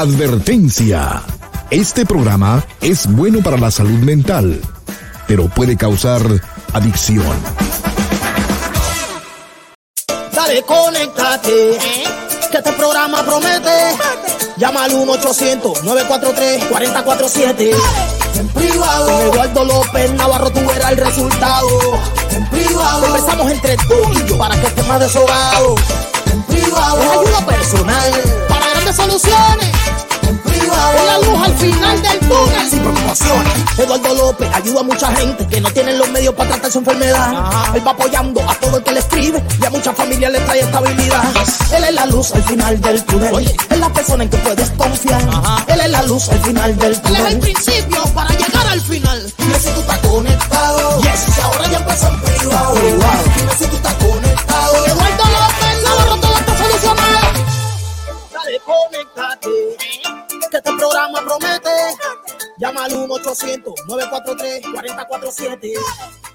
Advertencia. Este programa es bueno para la salud mental, pero puede causar adicción. Dale, conéctate. Que este programa promete. Llama al 1-800-943-4047. En privado. Con Eduardo López Navarro tú verás el resultado. En privado. Conversamos entre tú y yo para que estés más deshogado. En privado. Es ayuda personal para grandes soluciones. Privado. Es la luz al final del túnel. Sin preocupaciones. Eduardo López ayuda a mucha gente que no tienen los medios para tratar su enfermedad. Él va apoyando a todo el que le escribe y a muchas familias le trae estabilidad. Él es la luz al final del túnel. Es la persona en que puedes confiar. Él es la luz al final del túnel. Él es el principio para llegar al final. Dime si tú estás conectado. Yes. Y ahora ya empezó en privado. Dime si tú estás conectado. Llama al 1-800-943-4047.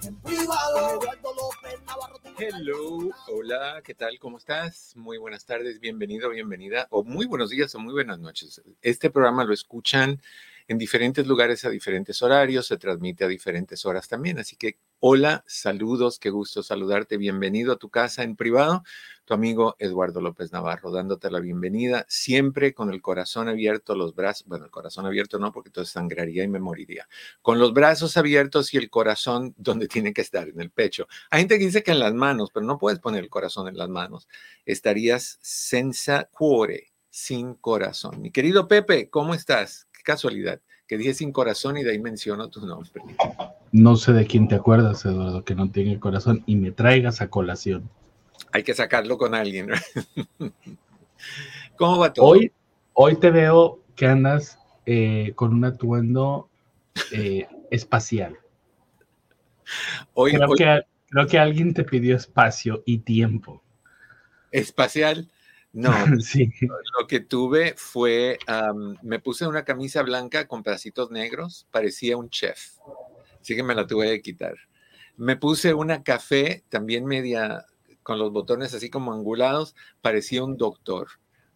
En privado, Eduardo López Navarro. Hello, hola, ¿qué tal? ¿Cómo estás? Muy buenas tardes, bienvenido, bienvenida, o muy buenos días o muy buenas noches. Este programa lo escuchan en diferentes lugares a diferentes horarios, se transmite a diferentes horas también, así que hola, saludos, qué gusto saludarte, bienvenido a tu casa en privado, tu amigo Eduardo López Navarro, dándote la bienvenida, siempre con el corazón abierto, los brazos, bueno, el corazón abierto no, porque entonces sangraría y me moriría, con los brazos abiertos y el corazón donde tiene que estar, en el pecho. Hay gente que dice que en las manos, pero no puedes poner el corazón en las manos. Estarías senza cuore, sin corazón. Mi querido Pepe, ¿cómo estás? Qué casualidad, que dije sin corazón y de ahí menciono tu nombre. No sé de quién te acuerdas, Eduardo, que no tiene corazón y me traigas a colación. Hay que sacarlo con alguien. ¿Cómo va todo? Hoy, hoy te veo que andas eh, con un atuendo eh, espacial. Hoy, Creo hoy- que, creo que alguien te pidió espacio y tiempo. espacial. No, Sí. lo que tuve fue, am, me puse una camisa blanca con pedacitos negros, parecía un chef, así que me la tuve que quitar. Me puse una café, también media, con los botones así como angulados, parecía un doctor,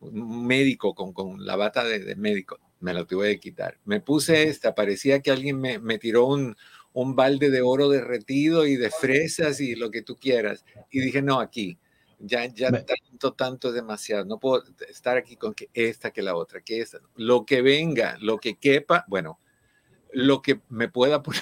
un médico con, con la bata de, de médico, me la tuve que quitar. Me puse esta, parecía que alguien me, me tiró un, un balde de oro derretido y de fresas y lo que tú quieras. Y dije, no, aquí. Ya, ya Me- tanto, tanto es demasiado. No puedo estar aquí con que esta, que la otra, que esta. Lo que venga, lo que quepa, bueno, lo que me pueda poner.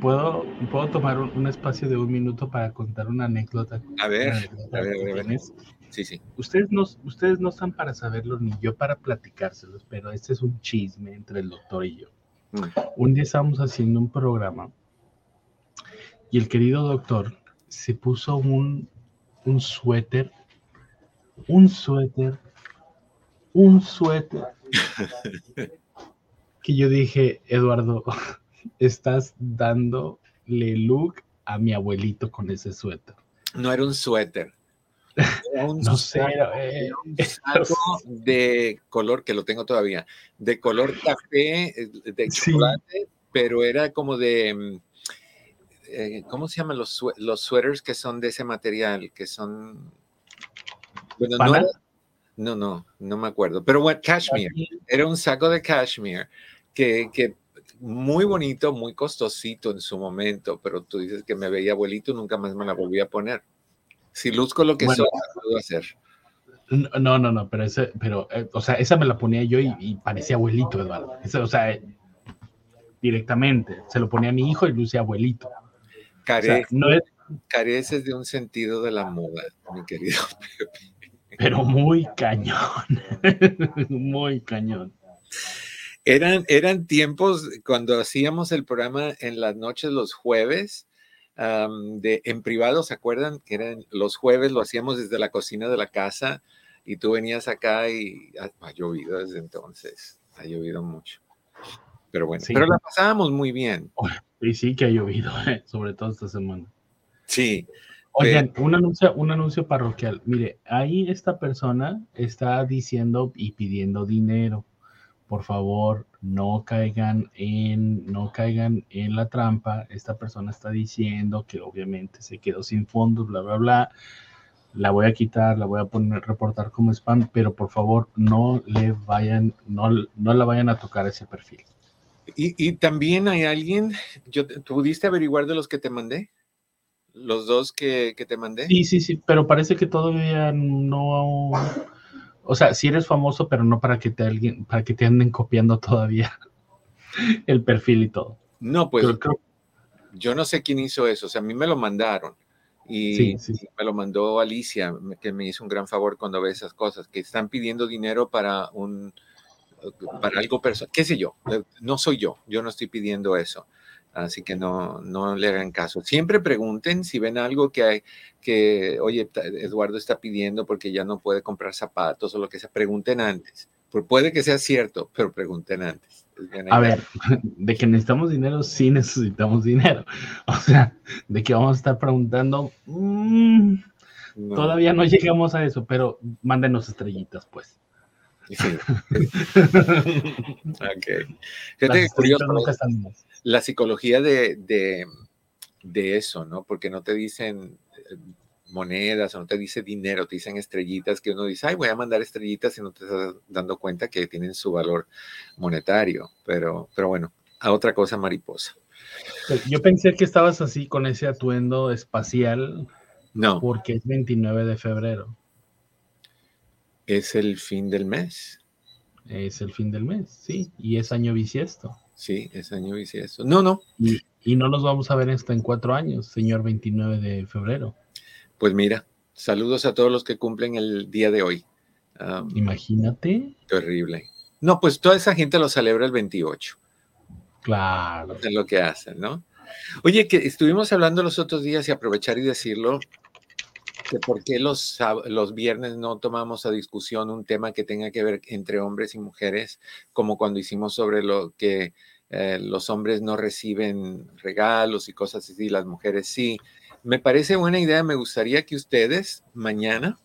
¿Puedo, ¿Puedo tomar un, un espacio de un minuto para contar una anécdota? A ver, anécdota a ver, a ver, a ver. tienes? Sí, sí. Ustedes no, ustedes no están para saberlo ni yo para platicárselos, pero este es un chisme entre el doctor y yo. Mm. Un día estábamos haciendo un programa y el querido doctor se puso un, un suéter, un suéter, un suéter. que yo dije, Eduardo, estás dándole look a mi abuelito con ese suéter. No era un suéter. Era un No sé, saco- eh, era un saco de color, que lo tengo todavía, de color café, eh, de Sí. chocolate, pero era como de, mm, eh, ¿cómo se llaman los, los suéteres que son de ese material? Que son... Bueno, no, no, no, no me acuerdo, pero bueno, cashmere. Era un saco de cashmere que, que muy bonito, muy costosito en su momento, pero tú dices que me veía abuelito, nunca más me la volví a poner. Si luzco lo que Bueno. soy, lo puedo hacer. No, no, no, pero ese, pero, eh, o sea, esa me la ponía yo y, y parecía abuelito, Eduardo. O sea, eh, directamente. Se lo ponía a mi hijo y luce abuelito. O sea, Care- no es, careces de un sentido de la moda, mi querido. pero muy cañón. muy cañón. Eran, eran tiempos cuando hacíamos el programa en las noches los jueves, de, en privado, ¿se acuerdan? Que eran los jueves, lo hacíamos desde la cocina de la casa y tú venías acá y ha, ha llovido desde entonces, ha llovido mucho. Pero bueno, Sí. pero la pasábamos muy bien. Y sí que ha llovido, eh, sobre todo esta semana. Sí, Oigan, un anuncio, un anuncio parroquial. Mire, ahí esta persona está diciendo y pidiendo dinero. Por favor, no caigan en, no caigan en la trampa. Esta persona está diciendo que obviamente se quedó sin fondos, bla, bla, bla. la voy a quitar, la voy a poner, reportar como spam, pero por favor no le vayan, no, no la vayan a tocar ese perfil. Y, también hay alguien, yo, ¿pudiste averiguar de los que te mandé? Los dos que, que te mandé. Sí, sí, sí, pero parece que todavía no, o sea, si eres famoso, pero no para que te alguien, para que te anden copiando todavía el perfil y todo. No, pues yo no sé quién hizo eso, o sea, a mí me lo mandaron y, me lo mandó Alicia, que me hizo un gran favor cuando ve esas cosas, que están pidiendo dinero para un, para algo personal, qué sé yo, eh, no soy yo, yo no estoy pidiendo eso. Así que no, no le hagan caso. Siempre pregunten si ven algo que hay, que, oye, Eduardo está pidiendo porque ya no puede comprar zapatos o lo que sea. Pregunten antes. puede que sea cierto, pero pregunten antes. A ver, de que necesitamos dinero, sí necesitamos dinero. O sea, de que vamos a estar preguntando, mm, todavía no llegamos a eso, pero mándenos estrellitas, pues. Sí. ok. curioso, la psicología de, de, eso, ¿no? Porque no te dicen eh, monedas o no te dice dinero, te dicen estrellitas que uno dice, ay, voy a mandar estrellitas y no te estás dando cuenta que tienen su valor monetario. Pero, pero bueno, a otra cosa mariposa. Pues, yo pensé que estabas así con ese atuendo espacial. No. Porque es 29 de febrero. Es el fin del mes. Es el fin del mes, sí. Y es año bisiesto. Sí, es año bisiesto. No, no. Y, no nos vamos a ver hasta en cuatro años, señor 29 de febrero. Pues mira, saludos a todos los que cumplen el día de hoy. Imagínate. Terrible. No, pues toda esa gente lo celebra el 28. Claro. Es lo que hacen, ¿no? Oye, que estuvimos hablando los otros días y aprovechar y decirlo, que por qué los, los viernes no tomamos a discusión un tema que tenga que ver entre hombres y mujeres, como cuando hicimos sobre lo que eh, los hombres no reciben regalos y cosas así, las mujeres sí. Me parece buena idea, me gustaría que ustedes mañana,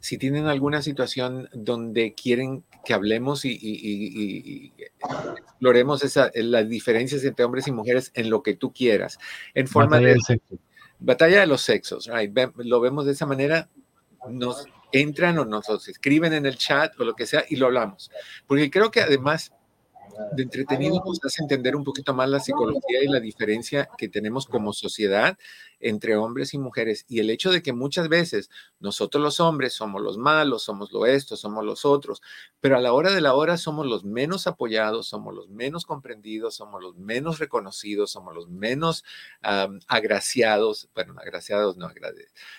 si tienen alguna situación donde quieren que hablemos y, exploremos esa, las diferencias entre hombres y mujeres en lo que tú quieras, en forma de... Batalla de los sexos, lo vemos de esa manera, nos entran o nos escriben en el chat o lo que sea y lo hablamos. Porque creo que además de entretenido nos hace entender un poquito más la psicología y la diferencia que tenemos como sociedad entre hombres y mujeres. Y el hecho de que muchas veces nosotros los hombres somos los malos, somos lo esto, somos los otros, pero a la hora de la hora somos los menos apoyados, somos los menos comprendidos, somos los menos reconocidos, somos los menos agraciados, bueno, agraciados no,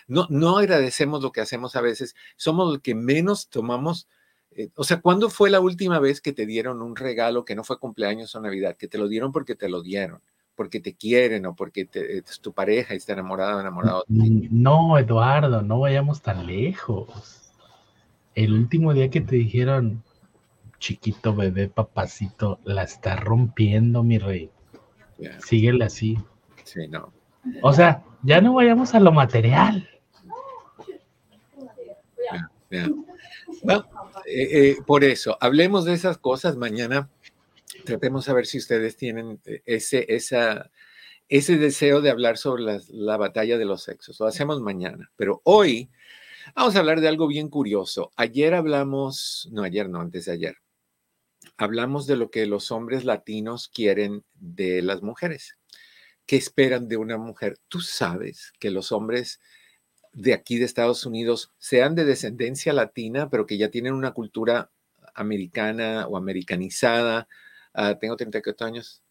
no, no agradecemos lo que hacemos a veces, somos los que menos tomamos eh, o sea, ¿cuándo fue la última vez que te dieron un regalo que no fue cumpleaños o Navidad? Que te lo dieron porque te lo dieron, porque te quieren o porque es tu pareja y está enamorada o enamorado. No, Eduardo, no vayamos tan lejos. El último día que te dijeron, chiquito bebé, papacito, la está rompiendo, mi rey. Síguele así. Sí, no. O sea, ya no vayamos a lo material. Eh, eh, por eso, hablemos de esas cosas mañana. Tratemos a ver si ustedes tienen eh, ese, deseo de hablar sobre la, batalla de los sexos. Lo hacemos mañana, pero hoy vamos a hablar de algo bien curioso. Ayer hablamos, no ayer, no, antes de ayer, hablamos de lo que los hombres latinos quieren de las mujeres. ¿Qué esperan de una mujer? Tú sabes que los hombres de aquí de Estados Unidos sean de descendencia latina, pero que ya tienen una cultura americana o americanizada. Uh, tengo 34 años.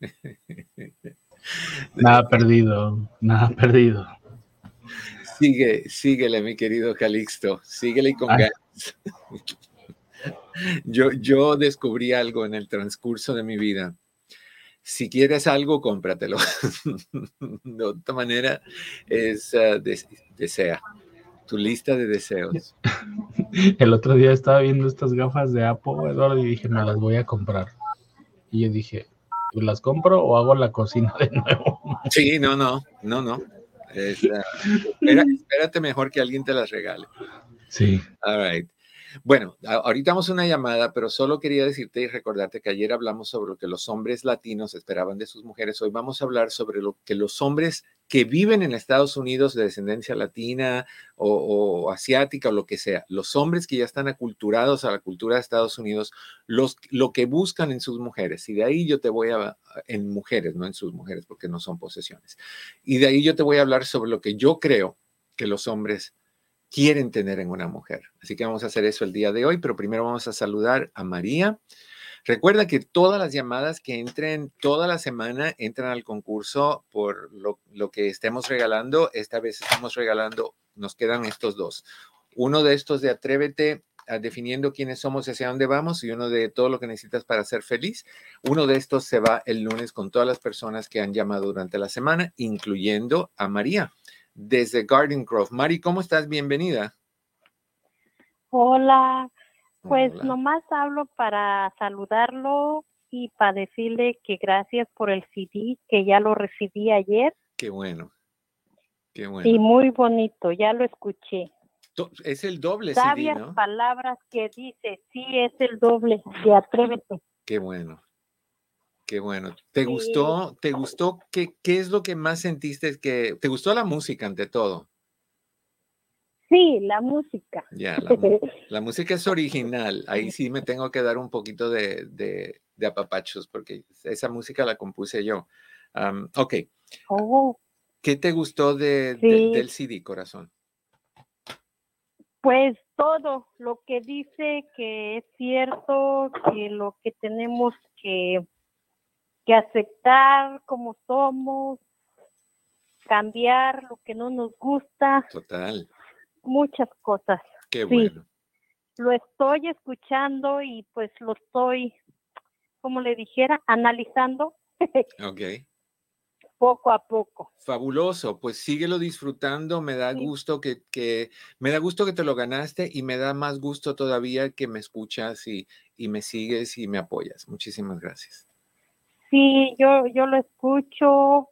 Nada perdido, nada perdido. Sigue, síguele, mi querido Calixto, síguele con ganas. Yo, yo descubrí algo en el transcurso de mi vida si quieres algo, cómpratelo. de otra manera, es uh, desea. Tu lista de deseos. El otro día estaba viendo estas gafas de Apple, Eduardo, y dije, me las voy a comprar. Y yo dije, ¿las compro o hago la cocina de nuevo? Sí, no, no, no, no. espérate mejor que alguien te las regale. Sí. All right. Bueno, ahorita vamos a una llamada, pero solo quería decirte y recordarte que ayer hablamos sobre lo que los hombres latinos esperaban de sus mujeres. Hoy vamos a hablar sobre lo que los hombres que viven en Estados Unidos de descendencia latina o, asiática o lo que sea, los hombres que ya están aculturados a la cultura de Estados Unidos, lo que buscan en sus mujeres, y de ahí yo te voy a, en mujeres, no en sus mujeres, porque no son posesiones, y de ahí yo te voy a hablar sobre lo que yo creo que los hombres quieren tener en una mujer. Así que vamos a hacer eso el día de hoy, pero primero vamos a saludar a María. Recuerda que todas las llamadas que entren toda la semana entran al concurso por lo, que estemos regalando. Esta vez estamos regalando, nos quedan estos dos. Uno de estos de Atrévete definiendo quiénes somos y hacia dónde vamos y uno de todo lo que necesitas para ser feliz. Uno de estos se va el lunes con todas las personas que han llamado durante la semana, incluyendo a María desde Garden Grove. Mari, ¿cómo estás? Bienvenida. Hola, pues nomás hablo para saludarlo y para decirle que gracias por el CD, que ya lo recibí ayer. Qué bueno. Qué bueno. Y muy bonito, ya lo escuché. Es el doble Sabias CD, ¿no? palabras que dice, sí, es el doble de Atrévete. Qué bueno. Qué bueno. ¿Te gustó? ¿Te gustó? ¿Qué, ¿Qué es lo que más sentiste? que ¿Te gustó la música ante todo? Sí, la música. Ya, la, música es original. Ahí sí me tengo que dar un poquito de, de, apapachos porque esa música la compuse yo. ok. Oh. ¿Qué te gustó de, del CD, corazón? Pues todo lo que dice que es cierto, que lo que tenemos que, que aceptar como somos, cambiar lo que no nos gusta. Total muchas cosas. Qué bueno. Lo estoy escuchando y pues lo estoy, como le dijera, analizando. ok. Poco a poco. Fabuloso, pues síguelo disfrutando, me da gusto que, que, me da gusto que te lo ganaste y me da más gusto todavía que me escuchas y, y me sigues y me apoyas. Muchísimas gracias. Sí, yo, yo lo escucho,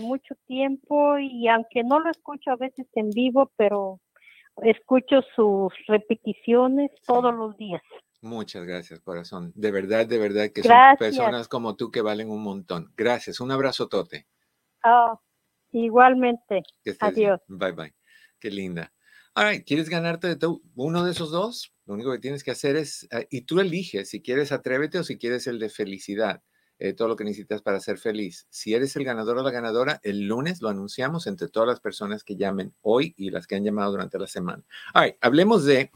mucho tiempo y aunque no lo escucho a veces en vivo, pero escucho sus repeticiones todos los días. Muchas gracias, corazón. De verdad, de verdad que son personas como tú que valen un montón. Gracias. Un abrazo, Tote. Oh, igualmente. Adiós. Bye, bye. Qué linda. All ¿quieres ganarte de uno de esos dos? Lo único que tienes que hacer es, ah, y tú eliges si quieres atrévete o si quieres el de felicidad. Eh, todo lo que necesitas para ser feliz. Si eres el ganador o la ganadora, el lunes lo anunciamos entre todas las personas que llamen hoy y las que han llamado durante la semana. All hablemos de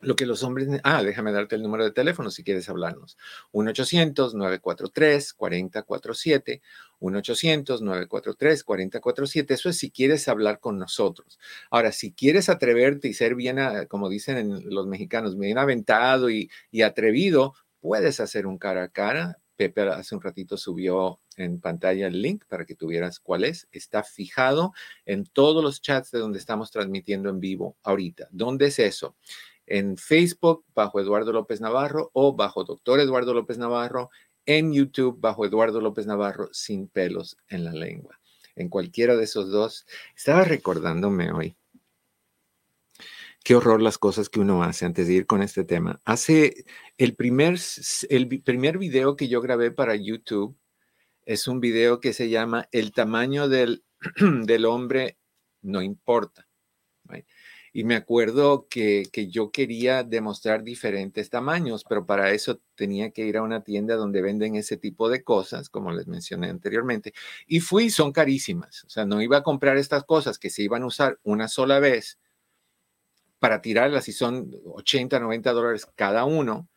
lo que los hombres... Ah, déjame darte el número de teléfono si quieres hablarnos. 1-800-943-4047. 1-800-943-4047. Eso es si quieres hablar con nosotros. Ahora, si quieres atreverte y ser bien, ah, como dicen los mexicanos, bien aventado y, y atrevido, puedes hacer un cara a cara Pepe hace un ratito subió en pantalla el link para que tuvieras cuál es. Está fijado en todos los chats de donde estamos transmitiendo en vivo ahorita. ¿Dónde es eso? En Facebook bajo Eduardo López Navarro o bajo Doctor Eduardo López Navarro. En YouTube bajo Eduardo López Navarro sin pelos en la lengua. En cualquiera de esos dos. Estaba recordándome hoy qué horror las cosas que uno hace antes de ir con este tema. Hace el primer, el primer video que yo grabé para YouTube es un video que se llama El tamaño del, del hombre no importa. Y me acuerdo que, yo quería demostrar diferentes tamaños, pero para eso tenía que ir a una tienda donde venden ese tipo de cosas, como les mencioné anteriormente. Y fui, son carísimas. O sea, no iba a comprar estas cosas que se iban a usar una sola vez para tirarlas y son 80, 90 dólares cada uno.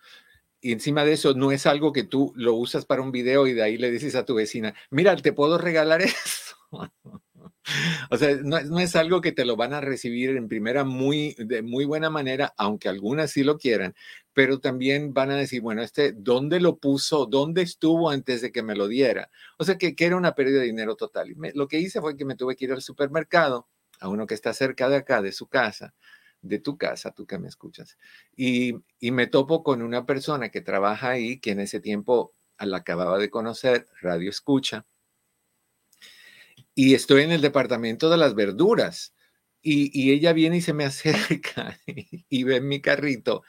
Y encima de eso, no es algo que tú lo usas para un video y de ahí le dices a tu vecina, mira, te puedo regalar eso. O sea, no, es algo que te lo van a recibir en primera muy, de muy buena manera, aunque algunas sí lo quieran, pero también van a decir, bueno, este, ¿dónde lo puso? ¿Dónde estuvo antes de que me lo diera? O sea, que, era una pérdida de dinero total. Y lo que hice fue que me tuve que ir al supermercado, a uno que está cerca de acá, de su casa, de tu casa, tú que me escuchas. Y, me topo con una persona que trabaja ahí, que en ese tiempo la acababa de conocer, radio escucha. Y estoy en el departamento de las verduras. Y, ella viene y se me acerca y, ve en mi carrito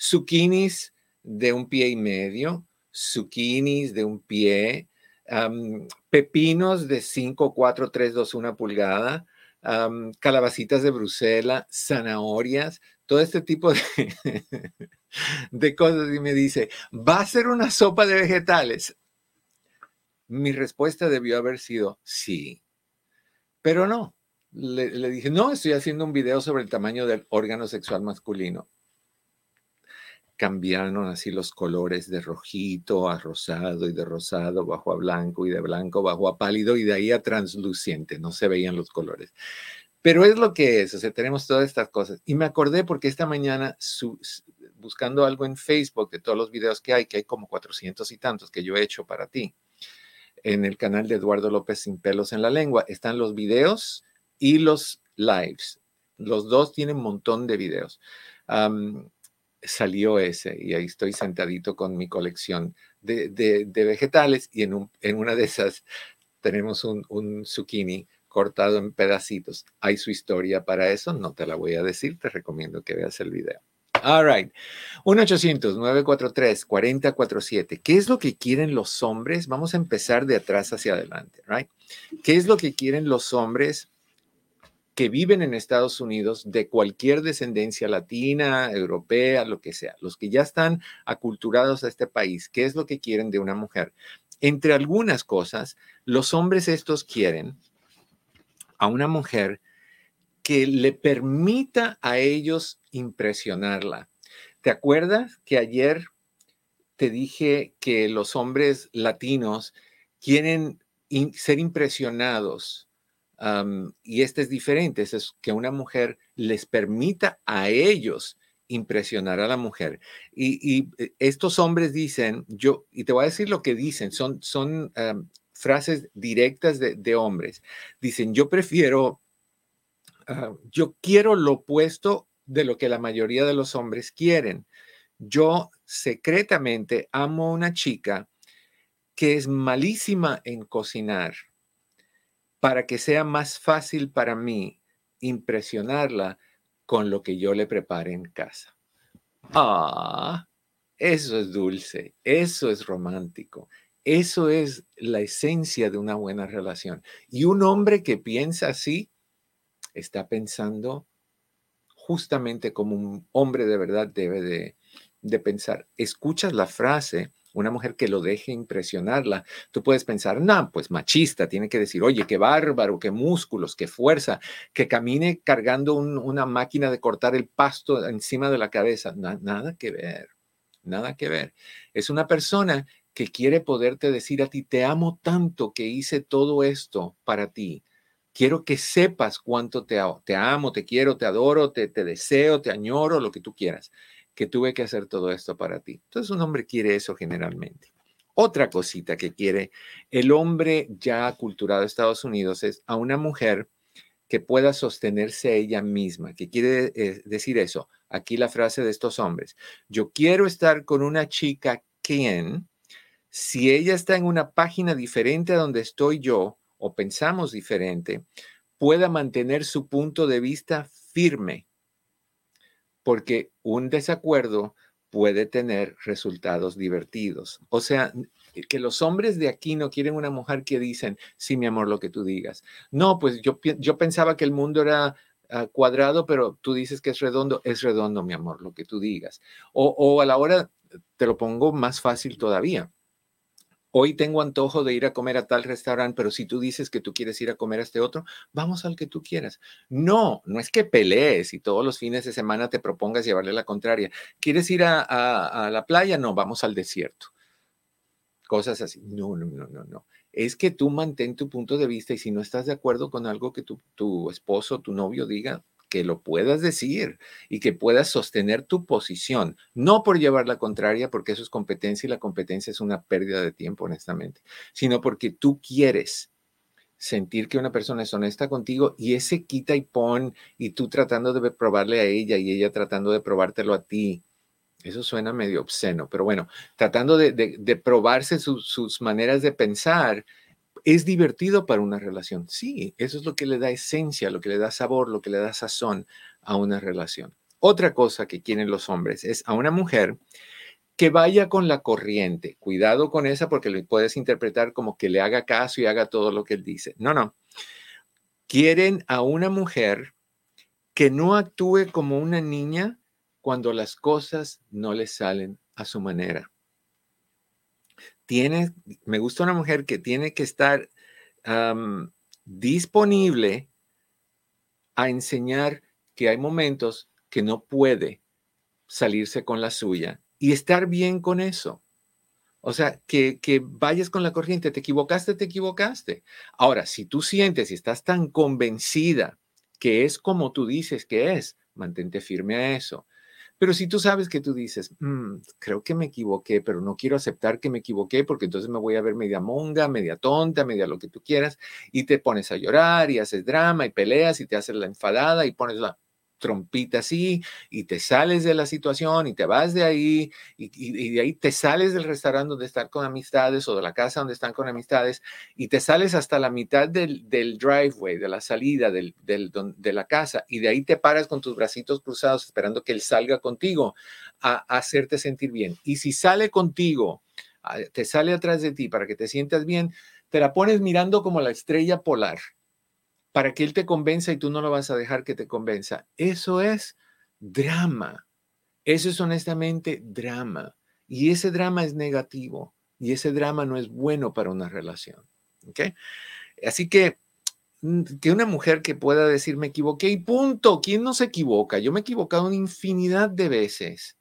zucchinis de un pie y medio, zucchinis de un pie, pepinos de 5, 4, 3, 2, 1 pulgada, calabacitas de Bruselas, zanahorias, todo este tipo de, de cosas. Y me dice, ¿va a ser una sopa de vegetales? Mi respuesta debió haber sido sí, pero no. Le, dije, no, estoy haciendo un video sobre el tamaño del órgano sexual masculino cambiaron así los colores de rojito a rosado y de rosado bajo a blanco y de blanco bajo a pálido y de ahí a transluciente, no se veían los colores. Pero es lo que es, o sea, tenemos todas estas cosas. Y me acordé porque esta mañana, buscando algo en Facebook de todos los videos que hay, que hay como 400 y tantos que yo he hecho para ti, en el canal de Eduardo López Sin Pelos en la Lengua, están los videos y los lives. Los dos tienen un montón de videos salió ese y ahí estoy sentadito con mi colección de, vegetales y en, una de esas tenemos un, zucchini cortado en pedacitos. Hay su historia para eso, no te la voy a decir, te recomiendo que veas el video. All right. 1-800-943-4047. ¿Qué es lo que quieren los hombres? Vamos a empezar de atrás hacia adelante, right? ¿Qué es lo que quieren los hombres que viven en Estados Unidos de cualquier descendencia latina, europea, lo que sea, los que ya están aculturados a este país, ¿qué es lo que quieren de una mujer? Entre algunas cosas, los hombres estos quieren a una mujer que le permita a ellos impresionarla. ¿Te acuerdas que ayer te dije que los hombres latinos quieren ser impresionados y este es diferente, es que una mujer les permita a ellos impresionar a la mujer. Y, eh, estos hombres dicen, yo, y te voy a decir lo que dicen, son, son frases directas de, hombres. Dicen, yo prefiero, ah, yo quiero lo opuesto de lo que la mayoría de los hombres quieren. Yo secretamente amo a una chica que es malísima en cocinar para que sea más fácil para mí impresionarla con lo que yo le prepare en casa. Ah, eso es dulce, eso es romántico, eso es la esencia de una buena relación. Y un hombre que piensa así está pensando justamente como un hombre de verdad debe de, de pensar. Escuchas la frase una mujer que lo deje impresionarla, tú puedes pensar, no, pues machista, tiene que decir, oye, qué bárbaro, qué músculos, qué fuerza, que camine cargando una máquina de cortar el pasto encima de la cabeza. nada que ver, nada que ver. Es una persona que quiere poderte decir a ti, te amo tanto que hice todo esto para ti. Quiero que sepas cuánto te, amo, te quiero, te adoro, te, deseo, te añoro, lo que tú quieras que tuve que hacer todo esto para ti. Entonces un hombre quiere eso generalmente. Otra cosita que quiere el hombre ya aculturado de Estados Unidos es a una mujer que pueda sostenerse ella misma. ¿Qué quiere eh, decir eso? Aquí la frase de estos hombres. Yo quiero estar con una chica quien, si ella está en una página diferente a donde estoy yo, o pensamos diferente, pueda mantener su punto de vista firme porque un desacuerdo puede tener resultados divertidos. O sea, que los hombres de aquí no quieren una mujer que dicen, sí, mi amor, lo que tú digas. No, pues yo, yo pensaba que el mundo era ah, cuadrado, pero tú dices que es redondo, es redondo, mi amor, lo que tú digas. O, o a la hora, te lo pongo más fácil todavía hoy tengo antojo de ir a comer a tal restaurante, pero si tú dices que tú quieres ir a comer a este otro, vamos al que tú quieras. No, no es que pelees y todos los fines de semana te propongas llevarle la contraria. ¿Quieres ir a, la playa? No, vamos al desierto. Cosas así. No, no, no, no, no. Es que tú mantén tu punto de vista y si no estás de acuerdo con algo que tu, tu esposo, tu novio diga, que lo puedas decir y que puedas sostener tu posición, no por llevar la contraria, porque eso es competencia y la competencia es una pérdida de tiempo, honestamente, sino porque tú quieres sentir que una persona es honesta contigo y ese quita y pon y tú tratando de probarle a ella y ella tratando de probártelo a ti. Eso suena medio obsceno, pero bueno, tratando de, probarse sus maneras de pensar, ¿Es divertido para una relación? Sí, eso es lo que le da esencia, lo que le da sabor, lo que le da sazón a una relación. Otra cosa que quieren los hombres es a una mujer que vaya con la corriente. Cuidado con esa porque le puedes interpretar como que le haga caso y haga todo lo que él dice. No, no. Quieren a una mujer que no actúe como una niña cuando las cosas no le salen a su manera. Tiene, me gusta una mujer que tiene que estar disponible a enseñar que hay momentos que no puede salirse con la suya y estar bien con eso. O sea, que, que, vayas con la corriente, te equivocaste, te equivocaste. Ahora, si tú sientes y estás tan convencida que es como tú dices que es, mantente firme a eso. Pero si tú sabes que tú dices, mm, creo que me equivoqué, pero no quiero aceptar que me equivoqué porque entonces me voy a ver media monga, media tonta, media lo que tú quieras, y te pones a llorar y haces drama y peleas y te haces la enfadada y pones la trompita así y te sales de la situación y te vas de ahí y, de ahí te sales del restaurante donde están con amistades o de la casa donde están con amistades y te sales hasta la mitad del, driveway, de la salida del, de la casa y de ahí te paras con tus bracitos cruzados esperando que él salga contigo a hacerte sentir bien. Y si sale contigo, te sale atrás de ti para que te sientas bien, te la pones mirando como la estrella polar para que él te convenza y tú no lo vas a dejar que te convenza. Eso es drama. Eso es honestamente drama. Y ese drama es negativo. Y ese drama no es bueno para una relación. Así que mm, que una mujer que pueda decir me equivoqué y punto. ¿Quién no se equivoca? Yo me he equivocado una infinidad de veces.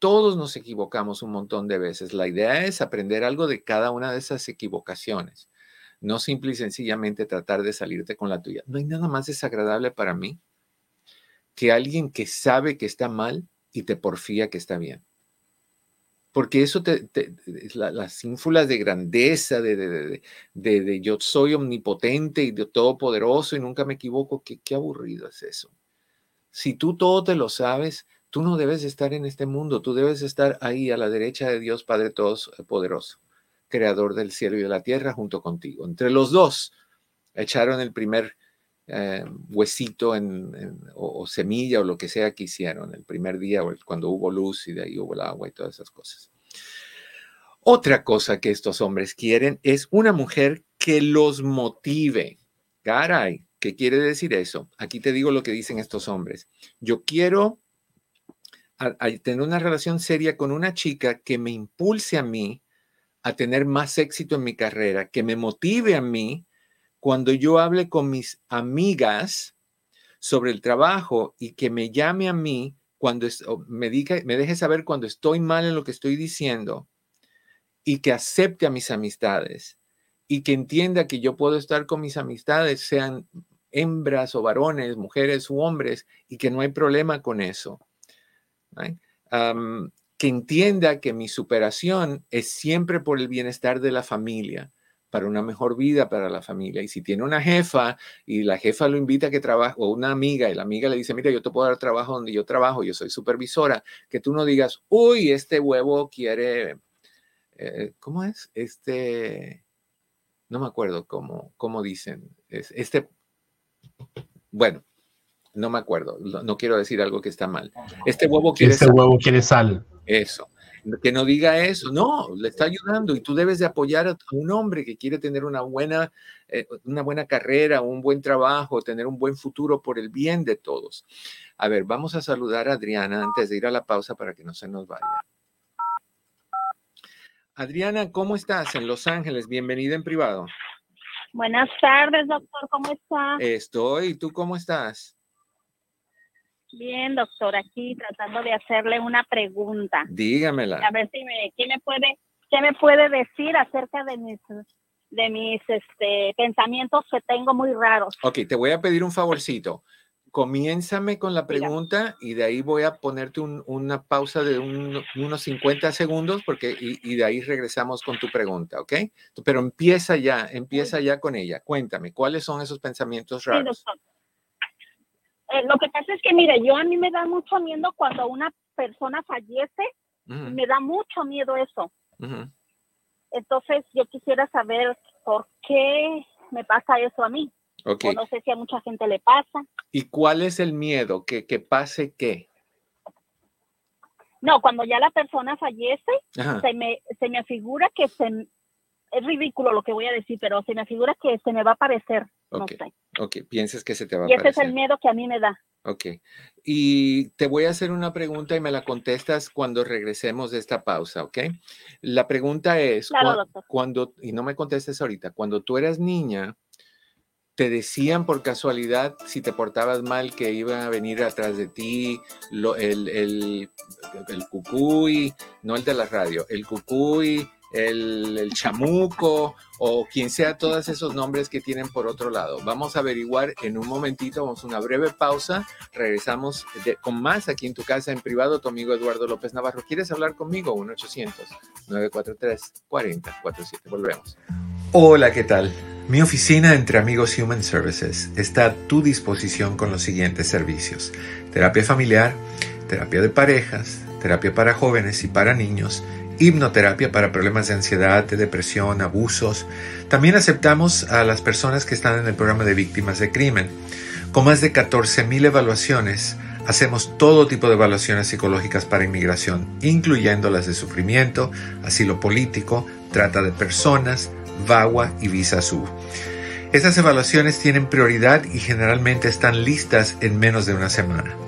Todos nos equivocamos un montón de veces. La idea es aprender algo de cada una de esas equivocaciones no simple y sencillamente tratar de salirte con la tuya. No hay nada más desagradable para mí que alguien que sabe que está mal y te porfía que está bien. Porque eso te, las ínfulas de grandeza, de, de, yo soy omnipotente y de todopoderoso y nunca me equivoco, qué aburrido es eso. Si tú todo te lo sabes, tú no debes estar en este mundo, tú debes estar ahí a la derecha de Dios Padre Todopoderoso creador del cielo y de la tierra, junto contigo. Entre los dos echaron el primer eh, huesito en, o, semilla o lo que sea que hicieron el primer día cuando hubo luz y de ahí hubo el agua y todas esas cosas. Otra cosa que estos hombres quieren es una mujer que los motive. Caray, ¿qué quiere decir eso? Aquí te digo lo que dicen estos hombres. Yo quiero tener una relación seria con una chica que me impulse a mí a tener más éxito en mi carrera, que me motive a mí cuando yo hable con mis amigas sobre el trabajo y que me llame a mí cuando me, diga, me deje saber cuando estoy mal en lo que estoy diciendo y que acepte a mis amistades y que entienda que yo puedo estar con mis amistades, sean hembras o varones, mujeres u hombres, y que no hay problema con eso que entienda que mi superación es siempre por el bienestar de la familia, para una mejor vida para la familia. Y si tiene una jefa y la jefa lo invita a que trabaje, o una amiga, y la amiga le dice, mira, yo te puedo dar trabajo donde yo trabajo, yo soy supervisora, que tú no digas, uy, este huevo quiere, eh, ¿cómo es? Este, no me acuerdo cómo, cómo dicen, este, bueno, no me acuerdo, no, quiero decir algo que está mal. Este huevo quiere Este huevo quiere sal. Eso. Que no diga eso, no, le está ayudando y tú debes de apoyar a un hombre que quiere tener una buena, eh, una buena carrera, un buen trabajo, tener un buen futuro por el bien de todos. A ver, vamos a saludar a Adriana antes de ir a la pausa para que no se nos vaya. Adriana, ¿cómo estás en Los Ángeles? Bienvenida en privado. Buenas tardes, doctor, ¿cómo está? Estoy, ¿tú cómo estás? Bien, doctor, aquí tratando de hacerle una pregunta. Dígamela. A ver si me, ¿qué me puede, qué me puede decir acerca de mis, de mis este, pensamientos que tengo muy raros? Ok, te voy a pedir un favorcito. Comiénzame con la pregunta y de ahí voy a ponerte una pausa de unos 50 segundos porque y, y, de ahí regresamos con tu pregunta, ¿ok? Pero empieza ya, empieza ya con ella. Cuéntame, ¿cuáles son esos pensamientos raros? Sí, doctor. Eh, lo que pasa es que, mire, yo a mí me da mucho miedo cuando una persona fallece, me da mucho miedo eso. Entonces, yo quisiera saber por qué me pasa eso a mí. Okay. no sé si a mucha gente le pasa. ¿Y cuál es el miedo? ¿Que, que pase qué? No, cuando ya la persona fallece, se me, se me figura que se, es ridículo lo que voy a decir, pero se me figura que se me va a aparecer. no sé. ok, piensas que se te va a aparecer. Y ese es el miedo que a mí me da. Ok. Y te voy a hacer una pregunta y me la contestas cuando regresemos de esta pausa, ¿ok? La pregunta es, cuando, y no me contestes ahorita, cuando tú eras niña, ¿te decían por casualidad si te portabas mal que iba a venir atrás de ti el, el, el cucuy, no el de la radio, el cucuy, el, chamuco o quien sea todos esos nombres que tienen por otro lado. Vamos a averiguar en un momentito, vamos a una breve pausa, regresamos con más aquí en tu casa en privado, tu amigo Eduardo López Navarro. ¿Quieres hablar conmigo? 1-800-943-4047. Volvemos. Hola, ¿qué tal? Mi oficina entre amigos Human Services está a tu disposición con los siguientes servicios. Terapia familiar, terapia de parejas, terapia para jóvenes y para niños, hipnoterapia para problemas de ansiedad, de depresión, abusos. También aceptamos a las personas que están en el programa de víctimas de crimen. Con más de 14.000 evaluaciones, hacemos todo tipo de evaluaciones psicológicas para inmigración, incluyendo las de sufrimiento, asilo político, trata de personas, VAWA y Visa Sur. Estas evaluaciones tienen prioridad y generalmente están listas en menos de una semana.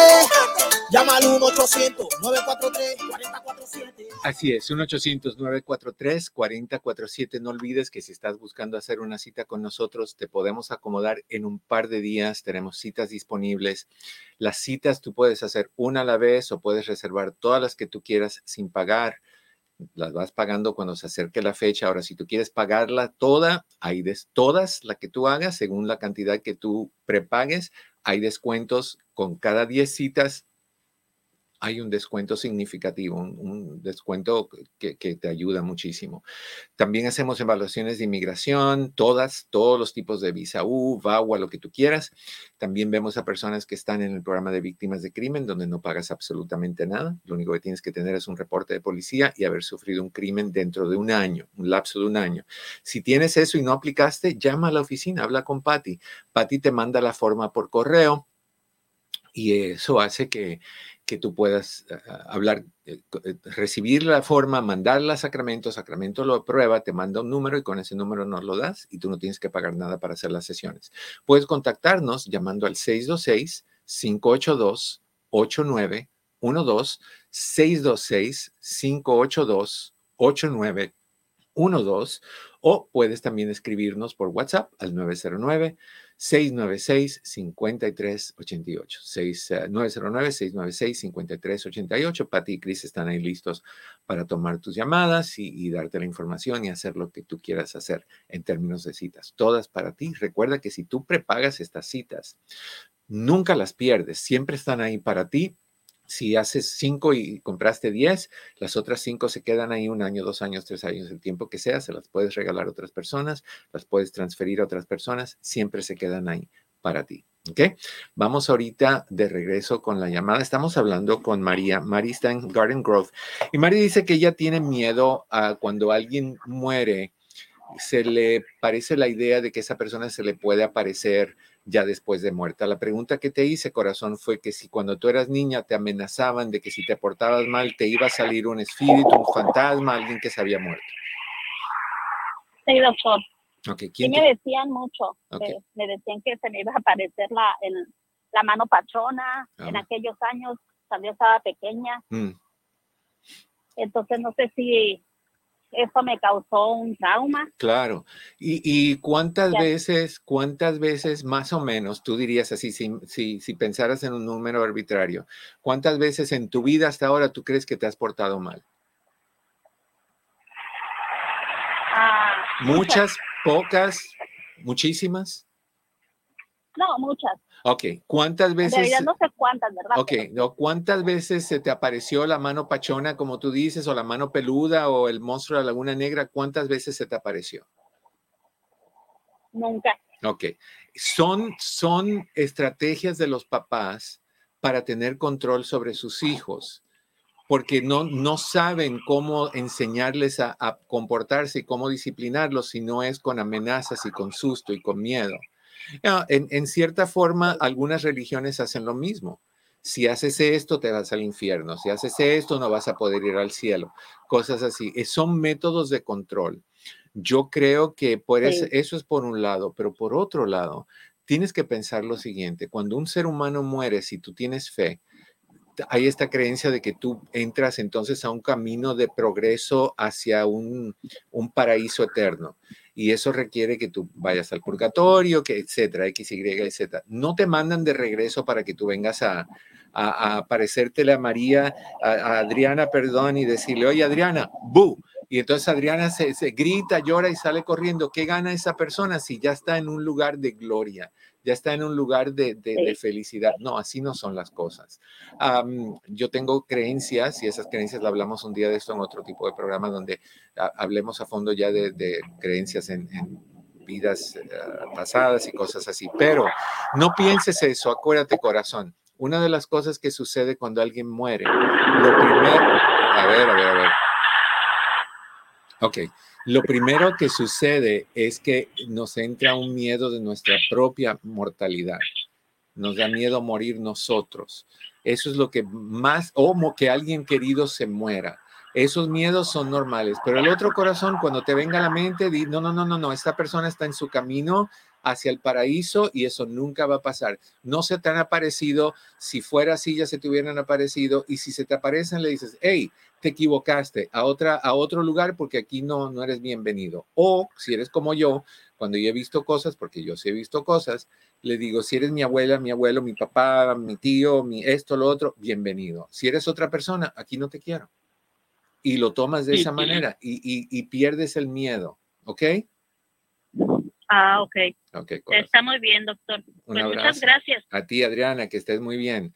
Llama al 1-800-943-4047. Así es, 1-800-943-4047. No olvides que si estás buscando hacer una cita con nosotros, te podemos acomodar en un par de días. Tenemos citas disponibles. Las citas tú puedes hacer una a la vez o puedes reservar todas las que tú quieras sin pagar. Las vas pagando cuando se acerque la fecha. Ahora, si tú quieres pagarla toda, hay des todas la que tú hagas según la cantidad que tú prepagues. Hay descuentos con cada 10 citas hay un descuento significativo, un, descuento que, te ayuda muchísimo. También hacemos evaluaciones de inmigración, todas, todos los tipos de visa U, VAWA, lo que tú quieras. También vemos a personas que están en el programa de víctimas de crimen, donde no pagas absolutamente nada. Lo único que tienes que tener es un reporte de policía y haber sufrido un crimen dentro de un año, un lapso de un año. Si tienes eso y no aplicaste, llama a la oficina, habla con Patty. Patty te manda la forma por correo y eso hace que que tú puedas eh, hablar, eh, eh, recibir la forma, mandarla a Sacramento, Sacramento lo aprueba, te manda un número y con ese número nos lo das y tú no tienes que pagar nada para hacer las sesiones. Puedes contactarnos llamando al 626-582-8912, 626-582-8912, o puedes también escribirnos por WhatsApp al 909 696-5388. 909-696-5388. Pati y Chris están ahí listos para tomar tus llamadas y, darte la información y hacer lo que tú quieras hacer en términos de citas. Todas para ti. Recuerda que si tú prepagas estas citas, nunca las pierdes. Siempre están ahí para ti si haces cinco y compraste diez, las otras cinco se quedan ahí un año, dos años, tres años, el tiempo que sea, se las puedes regalar a otras personas, las puedes transferir a otras personas, siempre se quedan ahí para ti. ¿Ok? Vamos ahorita de regreso con la llamada. Estamos hablando con María. María está en Garden Grove. Y María dice que ella tiene miedo a cuando alguien muere, se le parece la idea de que esa persona se le puede aparecer ya después de muerta. La pregunta que te hice, corazón, fue que si cuando tú eras niña te amenazaban de que si te portabas mal te iba a salir un espíritu, un fantasma, alguien que se había muerto. Sí, doctor. Okay. ¿quién me decían mucho. Me, decían que se me iba a aparecer la, la mano patrona. En ah. aquellos años, cuando yo estaba pequeña. Mm. Entonces, no sé si eso me causó un trauma. Claro. ¿Y, cuántas veces, cuántas veces más o menos, tú dirías así, si, si, si, pensaras en un número arbitrario, cuántas veces en tu vida hasta ahora tú crees que te has portado mal? Ah, muchas, pocas, muchísimas. No, muchas. Ok, ¿cuántas veces? En no sé cuántas, ¿verdad? Ok, no, ¿cuántas veces se te apareció la mano pachona, como tú dices, o la mano peluda, o el monstruo de la laguna negra? ¿Cuántas veces se te apareció? Nunca. Ok, son, son estrategias de los papás para tener control sobre sus hijos porque no, no saben cómo enseñarles a, comportarse y cómo disciplinarlos si no es con amenazas y con susto y con miedo. Ah, en, en, cierta forma, algunas religiones hacen lo mismo. Si haces esto, te vas al infierno. Si haces esto, no vas a poder ir al cielo. Cosas así. Eh, son métodos de control. Yo creo que por eso, eso es por un lado, pero por otro lado, tienes que pensar lo siguiente. Cuando un ser humano muere, si tú tienes fe, hay esta creencia de que tú entras entonces a un camino de progreso hacia un, paraíso eterno. Y eso requiere que tú vayas al purgatorio, que etcétera, X, Y, Z. No te mandan de regreso para que tú vengas a, a, a María, a, Adriana, perdón, y decirle, oye, Adriana, ¡bu! Y entonces Adriana se, grita, llora y sale corriendo. ¿Qué gana esa persona si ya está en un lugar de gloria? Ya está en un lugar de, felicidad. No, así no son las cosas. yo tengo creencias y esas creencias la hablamos un día de esto en otro tipo de programa donde hablemos a fondo ya de, creencias en, vidas eh, pasadas y cosas así. Pero no pienses eso, acuérdate corazón. Una de las cosas que sucede cuando alguien muere, lo primero, a ver, a ver, a ver. Ok, lo primero que sucede es que nos entra un miedo de nuestra propia mortalidad. Nos da miedo morir nosotros. Eso es lo que más, o que alguien querido se muera. Esos miedos son normales, pero el otro corazón, cuando te venga a la mente, di, no, no, no, no, no, esta persona está en su camino hacia el paraíso y eso nunca va a pasar. No se te han aparecido, si fuera así ya se te hubieran aparecido y si se te aparecen le dices, hey, te equivocaste a, otra, a otro lugar porque aquí no, no eres bienvenido. O si eres como yo, cuando yo he visto cosas, porque yo sí he visto cosas, le digo, si eres mi abuela, mi abuelo, mi papá, mi tío, mi esto, lo otro, bienvenido. Si eres otra persona, aquí no te quiero. Y lo tomas de esa manera y, y pierdes el miedo, ¿ok? Ah, ok. okay Está muy bien, doctor. Pues muchas gracias. A ti, Adriana, que estés muy bien.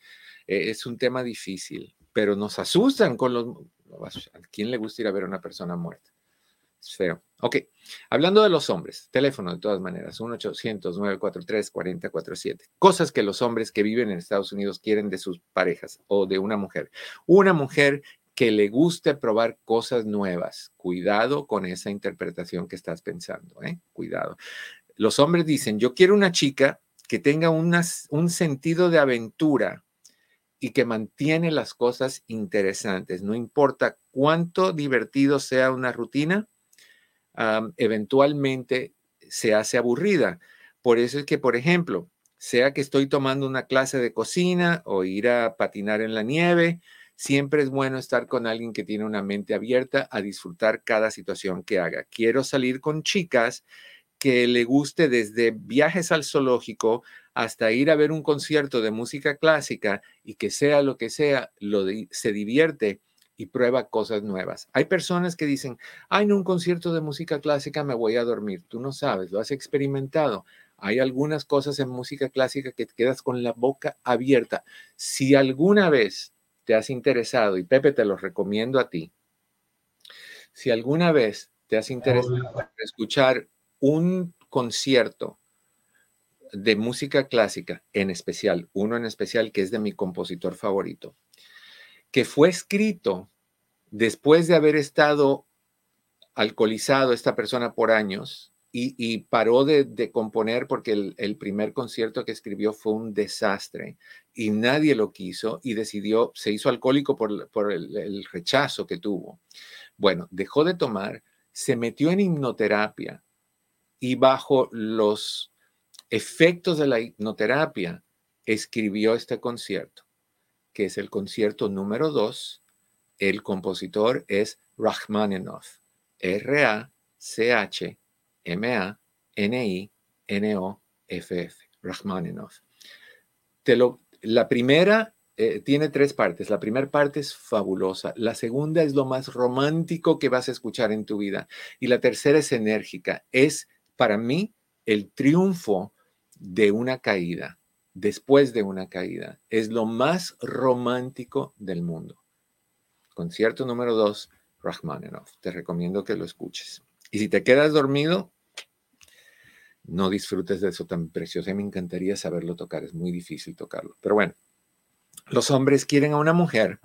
Eh, es un tema difícil, pero nos asustan con los... ¿A quién le gusta ir a ver a una persona muerta? Feo. Ok, hablando de los hombres, teléfono de todas maneras, 1-800-943-4047. Cosas que los hombres que viven en Estados Unidos quieren de sus parejas o de una mujer. Una mujer que le guste probar cosas nuevas. Cuidado con esa interpretación que estás pensando, ¿eh? Cuidado. Los hombres dicen, yo quiero una chica que tenga un sentido de aventura y que mantiene las cosas interesantes. No importa cuánto divertido sea una rutina, eventualmente se hace aburrida. Por eso es que, por ejemplo, sea que estoy tomando una clase de cocina o ir a patinar en la nieve, Siempre es bueno estar con alguien que tiene una mente abierta a disfrutar cada situación que haga. Quiero salir con chicas que le guste desde viajes al zoológico hasta ir a ver un concierto de música clásica y que sea lo que sea, lo se divierte y prueba cosas nuevas. Hay personas que dicen, ay, en un concierto de música clásica me voy a dormir. Tú no sabes, lo has experimentado. Hay algunas cosas en música clásica que te quedas con la boca abierta. Si alguna vez te has interesado, y Pepe te lo recomiendo a ti, si alguna vez te has interesado en escuchar un concierto de música clásica, en especial, uno en especial que es de mi compositor favorito, que fue escrito después de haber estado alcoholizado esta persona por años, y, paró de, componer porque el, primer concierto que escribió fue un desastre y nadie lo quiso y decidió, se hizo alcohólico por, el rechazo que tuvo. Bueno, dejó de tomar, se metió en hipnoterapia y bajo los efectos de la hipnoterapia escribió este concierto, que es el concierto número dos. El compositor es Rachmaninoff, R-A-C-H M-A-N-I-N-O-F-F, Rachmaninoff. Te lo, la primera eh, tiene tres partes. La primera parte es fabulosa. La segunda es lo más romántico que vas a escuchar en tu vida. Y la tercera es enérgica. Es para mí el triunfo de una caída, después de una caída, es lo más romántico del mundo. Concierto número dos, Rachmaninoff. Te recomiendo que lo escuches. Y si te quedas dormido, no disfrutes de eso tan precioso. Me encantaría saberlo tocar, es muy difícil tocarlo. Pero bueno, los hombres quieren a una mujer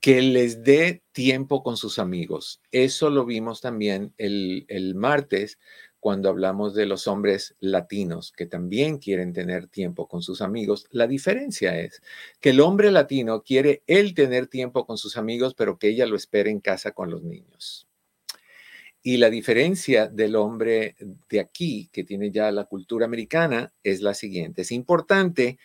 que les dé tiempo con sus amigos. Eso lo vimos también el, el martes cuando hablamos de los hombres latinos que también quieren tener tiempo con sus amigos. La diferencia es que el hombre latino quiere él tener tiempo con sus amigos, pero que ella lo espere en casa con los niños. Y la diferencia del hombre de aquí, que tiene ya la cultura americana, es la siguiente. Es importante,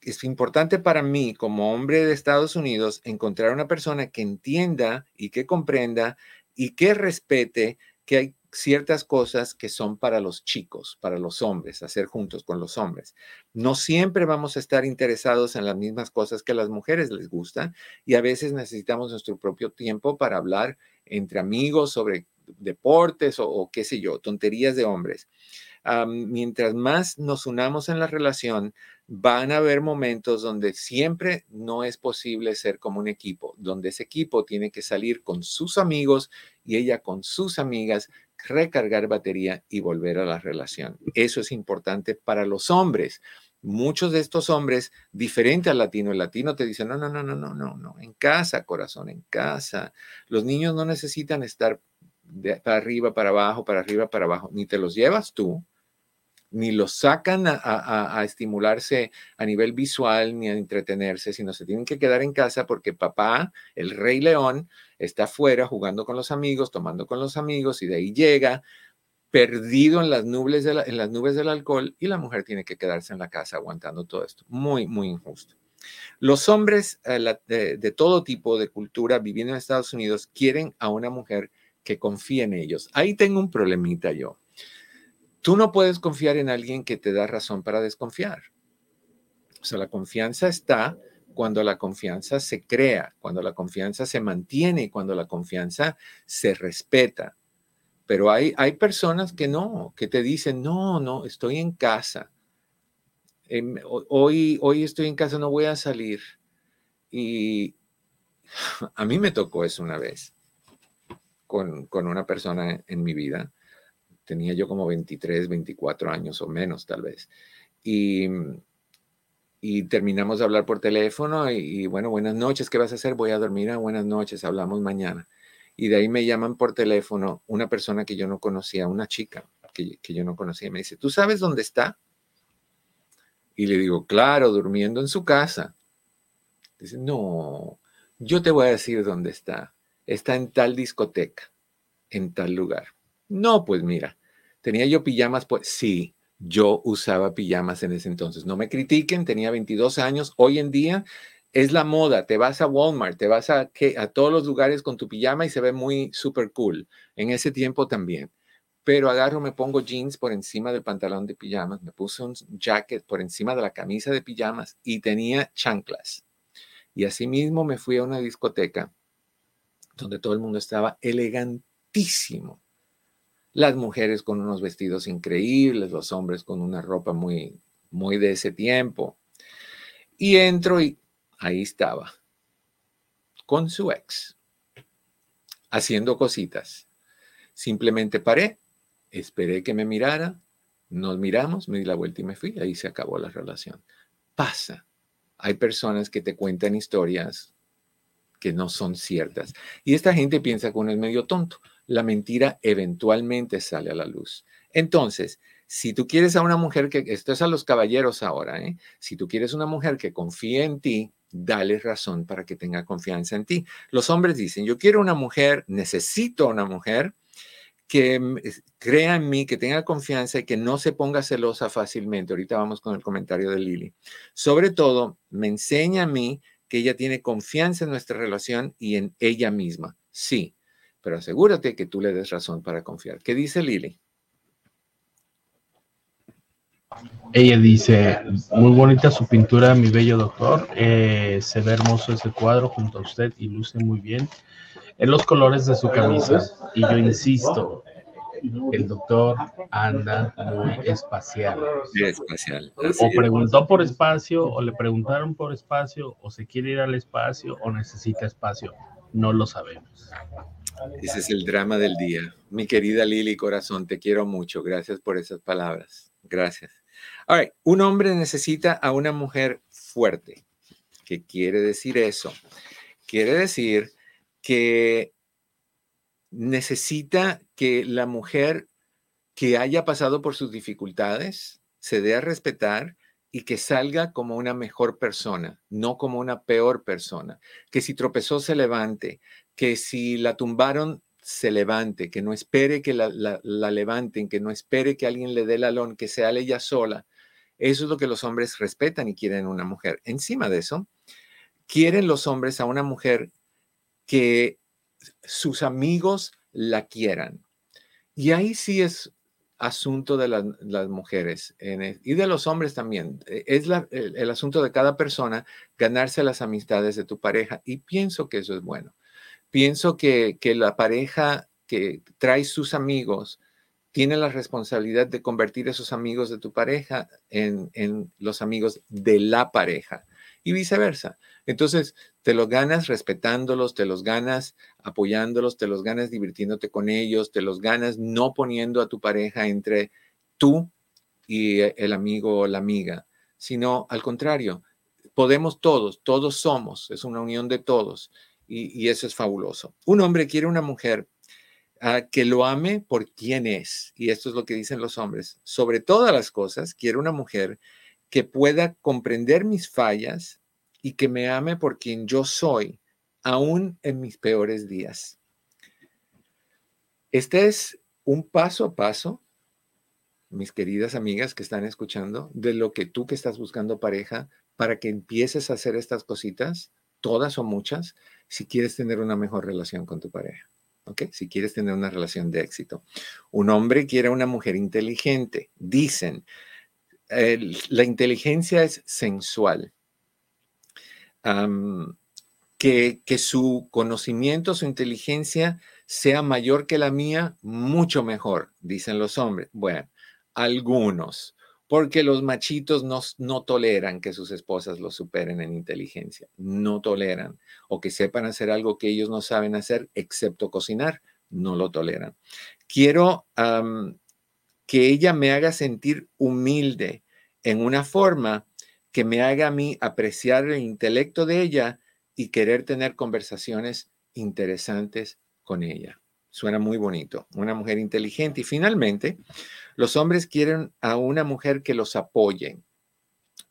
es importante para mí como hombre de Estados Unidos encontrar una persona que entienda y que comprenda y que respete que hay ciertas cosas que son para los chicos, para los hombres, hacer juntos con los hombres. No siempre vamos a estar interesados en las mismas cosas que a las mujeres les gustan y a veces necesitamos nuestro propio tiempo para hablar entre amigos sobre deportes o, qué sé yo, tonterías de hombres. mientras más nos unamos en la relación, van a haber momentos donde siempre no es posible ser como un equipo, donde ese equipo tiene que salir con sus amigos y ella con sus amigas, recargar batería y volver a la relación. Eso es importante para los hombres. Muchos de estos hombres, diferente al latino, el latino te dice, no, no, no, no, no, no, no, en casa, corazón, en casa. Los niños no necesitan estar para arriba, para abajo, para arriba, para abajo, ni te los llevas tú, ni los sacan a, estimularse a nivel visual ni a entretenerse, sino se tienen que quedar en casa porque papá, el rey león, está afuera jugando con los amigos, tomando con los amigos y de ahí llega perdido en las nubes, del alcohol y la mujer tiene que quedarse en la casa aguantando todo esto. Muy, muy injusto. Los hombres eh, de todo tipo de cultura viviendo en Estados Unidos quieren a una mujer que confíe en ellos. Ahí tengo un problemita yo. Tú no puedes confiar en alguien que te da razón para desconfiar. O sea, la confianza está cuando la confianza se crea, cuando la confianza se mantiene, cuando la confianza se respeta. Pero hay, hay personas que no, que te dicen, no, no, estoy en casa. Em, hoy, hoy estoy en casa, no voy a salir. Y a mí me tocó eso una vez con, una persona en, mi vida. Tenía yo como 23, 24 años o menos tal vez. Y, y terminamos de hablar por teléfono y, bueno, buenas noches, ¿qué vas a hacer? Voy a dormir, ah, buenas noches, hablamos mañana. Y de ahí me llaman por teléfono una persona que yo no conocía, una chica que, que yo no conocía. Me dice, ¿tú sabes dónde está? Y le digo, claro, durmiendo en su casa. Dice, no, yo te voy a decir dónde está está en tal discoteca, en tal lugar. No, pues mira, tenía yo pijamas, pues sí, yo usaba pijamas en ese entonces. No me critiquen, tenía 22 años. Hoy en día es la moda. Te vas a Walmart, te vas a, a todos los lugares con tu pijama y se ve muy super cool. En ese tiempo también. Pero agarro, me pongo jeans por encima del pantalón de pijamas, me puse un jacket por encima de la camisa de pijamas y tenía chanclas. Y asimismo me fui a una discoteca donde todo el mundo estaba elegantísimo. Las mujeres con unos vestidos increíbles, los hombres con una ropa muy, muy de ese tiempo. Y entro y ahí estaba, con su ex, haciendo cositas. Simplemente paré, esperé que me mirara, nos miramos, me di la vuelta y me fui. Ahí se acabó la relación. Pasa. Hay personas que te cuentan historias que no son ciertas. Y esta gente piensa que uno es medio tonto. La mentira eventualmente sale a la luz. Entonces, si tú quieres a una mujer que, esto es a los caballeros ahora, ¿eh? si tú quieres una mujer que confíe en ti, dale razón para que tenga confianza en ti. Los hombres dicen, yo quiero una mujer, necesito una mujer que crea en mí, que tenga confianza y que no se ponga celosa fácilmente. Ahorita vamos con el comentario de Lili. Sobre todo, me enseña a mí que ella tiene confianza en nuestra relación y en ella misma. Sí, pero asegúrate que tú le des razón para confiar. ¿Qué dice Lili? Ella dice, muy bonita su pintura, mi bello doctor. Eh, se ve hermoso ese cuadro junto a usted y luce muy bien en los colores de su camisa. Y yo insisto, el doctor anda muy espacial. Espacial. O preguntó por espacio, o le preguntaron por espacio, o se quiere ir al espacio, o necesita espacio. No lo sabemos. Ese es el drama del día. Mi querida Lili Corazón, te quiero mucho. Gracias por esas palabras. Gracias. All Un hombre necesita a una mujer fuerte. ¿Qué quiere decir eso? Quiere decir que necesita que la mujer que haya pasado por sus dificultades se dé a respetar y que salga como una mejor persona, no como una peor persona. Que si tropezó se levante, que si la tumbaron se levante, que no espere que la, levanten, que no espere que alguien le dé el alón, que sea ella sola. Eso es lo que los hombres respetan y quieren en una mujer. Encima de eso, quieren los hombres a una mujer que sus amigos la quieran. Y ahí sí es asunto de las mujeres y de los hombres también. E, es el, asunto de cada persona ganarse las amistades de tu pareja y pienso que eso es bueno. Pienso que, la pareja que trae sus amigos tiene la responsabilidad de convertir esos amigos de tu pareja en, en los amigos de la pareja y viceversa. Entonces, te los ganas respetándolos, te los ganas apoyándolos, te los ganas divirtiéndote con ellos, te los ganas no poniendo a tu pareja entre tú y el amigo o la amiga, sino al contrario, podemos todos, todos somos, es una unión de todos y, eso es fabuloso. Un hombre quiere una mujer ah, que lo ame por quien es, y esto es lo que dicen los hombres, sobre todas las cosas, quiere una mujer que pueda comprender mis fallas y que me ame por quien yo soy, aún en mis peores días. Este es un paso a paso, mis queridas amigas que están escuchando, de lo que tú que estás buscando pareja, para que empieces a hacer estas cositas, todas o muchas, si quieres tener una mejor relación con tu pareja. ¿ok? Si quieres tener una relación de éxito. Un hombre quiere una mujer inteligente. Dicen, la inteligencia es sensual. que, que su conocimiento, su inteligencia sea mayor que la mía, mucho mejor, dicen los hombres. Bueno, algunos, porque los machitos no, no, toleran que sus esposas los superen en inteligencia, no toleran, o que sepan hacer algo que ellos no saben hacer, excepto cocinar, no lo toleran. Quiero que ella me haga sentir humilde en una forma que me haga a mí apreciar el intelecto de ella y querer tener conversaciones interesantes con ella. Suena muy bonito, una mujer inteligente. Y finalmente, los hombres quieren a una mujer que los apoyen.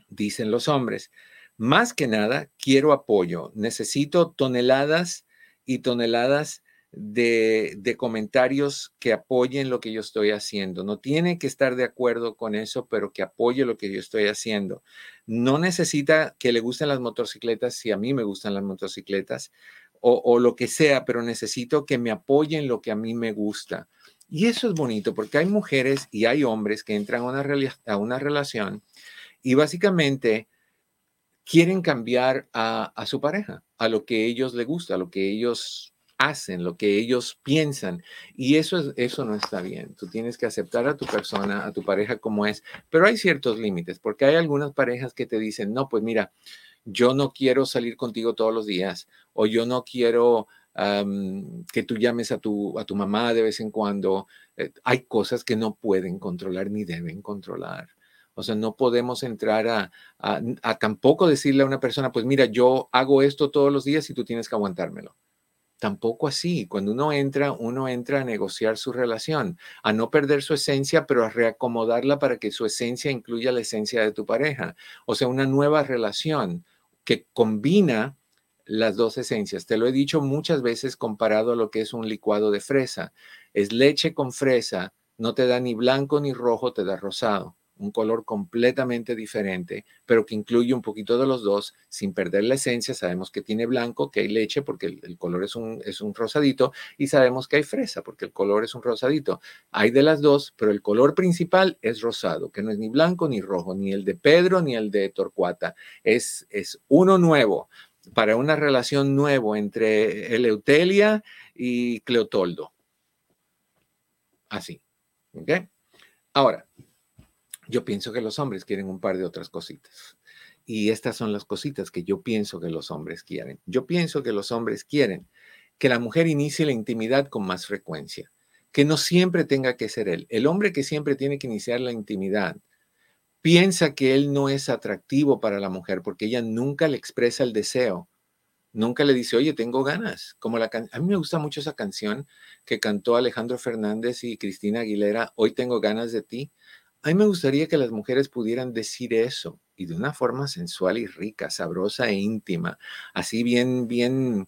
Dicen los hombres, más que nada, quiero apoyo. Necesito toneladas y toneladas de, comentarios que apoyen lo que yo estoy haciendo. No tiene que estar de acuerdo con eso, pero que apoye lo que yo estoy haciendo. No necesita que le gusten las motocicletas si a mí me gustan las motocicletas o, lo que sea, pero necesito que me apoyen lo que a mí me gusta. Y eso es bonito porque hay mujeres y hay hombres que entran a una, a una relación y básicamente quieren cambiar a, a, su pareja, a lo que ellos les gusta, a lo que ellos hacen, lo que ellos piensan. Y eso, es, eso no está bien. Tú tienes que aceptar a tu persona, a tu pareja como es, pero hay ciertos límites, porque hay algunas parejas que te dicen, no, pues mira, yo no quiero salir contigo todos los días, o yo no quiero que tú llames a tu, a tu mamá de vez en cuando. Eh, hay cosas que no pueden controlar ni deben controlar. O sea, no podemos entrar a, a, a, tampoco decirle a una persona, pues mira, yo hago esto todos los días y tú tienes que aguantármelo. Tampoco así. Cuando uno entra, uno entra a negociar su relación, a no perder su esencia, pero a reacomodarla para que su esencia incluya la esencia de tu pareja. O sea, una nueva relación que combina las dos esencias. Te lo he dicho muchas veces comparado a lo que es un licuado de fresa. Es leche con fresa, no te da ni blanco ni rojo, te da rosado un color completamente diferente, pero que incluye un poquito de los dos sin perder la esencia. Sabemos que tiene blanco, que hay leche porque el, color es un, es un rosadito y sabemos que hay fresa porque el color es un rosadito. Hay de las dos, pero el color principal es rosado, que no es ni blanco ni rojo, ni el de Pedro ni el de Torcuata. Es, es uno nuevo para una relación nuevo entre Eleutelia y Cleotoldo Así. ¿Ok? Ahora, yo pienso que los hombres quieren un par de otras cositas. Y estas son las cositas que yo pienso que los hombres quieren. Yo pienso que los hombres quieren que la mujer inicie la intimidad con más frecuencia, que no siempre tenga que ser él. El hombre que siempre tiene que iniciar la intimidad piensa que él no es atractivo para la mujer porque ella nunca le expresa el deseo. Nunca le dice, oye, tengo ganas. Como la a mí me gusta mucho esa canción que cantó Alejandro Fernández y Cristina Aguilera, Hoy tengo ganas de ti. A mí me gustaría que las mujeres pudieran decir eso y de una forma sensual y rica, sabrosa e íntima, así bien, bien,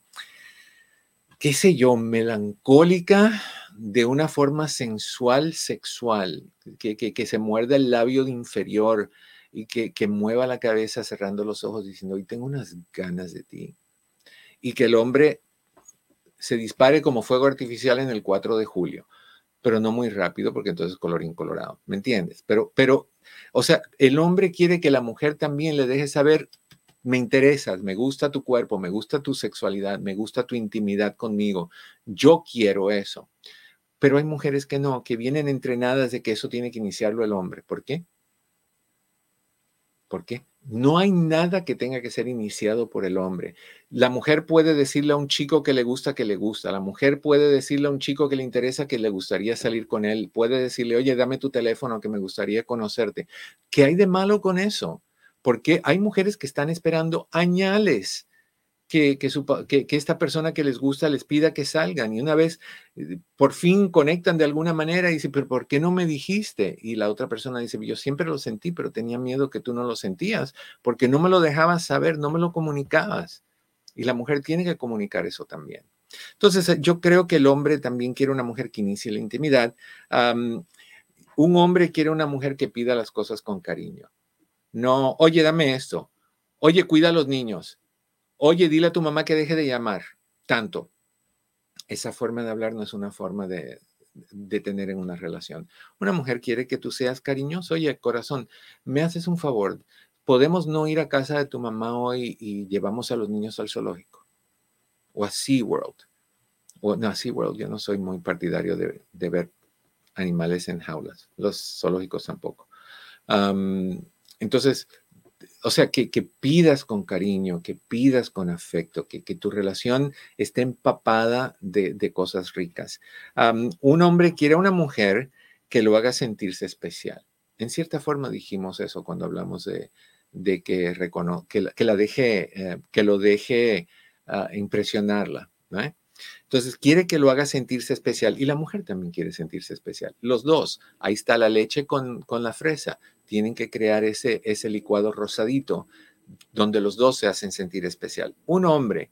qué sé yo, melancólica, de una forma sensual, sexual, que, que, se muerda el labio inferior y que, que mueva la cabeza cerrando los ojos diciendo, hoy tengo unas ganas de ti. Y que el hombre se dispare como fuego artificial en el 4 de julio pero no muy rápido porque entonces color incolorado, ¿me entiendes? Pero, pero, o sea, el hombre quiere que la mujer también le deje saber, me interesas, me gusta tu cuerpo, me gusta tu sexualidad, me gusta tu intimidad conmigo, yo quiero eso. Pero hay mujeres que no, que vienen entrenadas de que eso tiene que iniciarlo el hombre. ¿Por qué? ¿Por qué? No hay nada que tenga que ser iniciado por el hombre. La mujer puede decirle a un chico que le gusta que le gusta. La mujer puede decirle a un chico que le interesa que le gustaría salir con él. Puede decirle, oye, dame tu teléfono que me gustaría conocerte. ¿Qué hay de malo con eso? Porque hay mujeres que están esperando añales que, que, esta persona que les gusta les pida que salgan y una vez eh, por fin conectan de alguna manera y dice, pero ¿por qué no me dijiste? Y la otra persona dice, yo siempre lo sentí, pero tenía miedo que tú no lo sentías porque no me lo dejabas saber, no me lo comunicabas. Y la mujer tiene que comunicar eso también. Entonces, eh, yo creo que el hombre también quiere una mujer que inicie la intimidad. un hombre quiere una mujer que pida las cosas con cariño. No, oye, dame esto. Oye, cuida a los niños Oye, dile a tu mamá que deje de llamar tanto. Esa forma de hablar no es una forma de, tener en una relación. Una mujer quiere que tú seas cariñoso. Oye, corazón, me haces un favor. Podemos no ir a casa de tu mamá hoy y llevamos a los niños al zoológico o a SeaWorld. O no, a SeaWorld yo no soy muy partidario de, ver animales en jaulas. Los zoológicos tampoco. entonces, o sea, que, pidas con cariño, que pidas con afecto, que, tu relación esté empapada de, cosas ricas. un hombre quiere a una mujer que lo haga sentirse especial. En cierta forma dijimos eso cuando hablamos de, que, que, la, deje, eh, que lo deje ah, impresionarla. Entonces quiere que lo haga sentirse especial y la mujer también quiere sentirse especial. Los dos, ahí está la leche con, con la fresa tienen que crear ese, ese licuado rosadito donde los dos se hacen sentir especial. Un hombre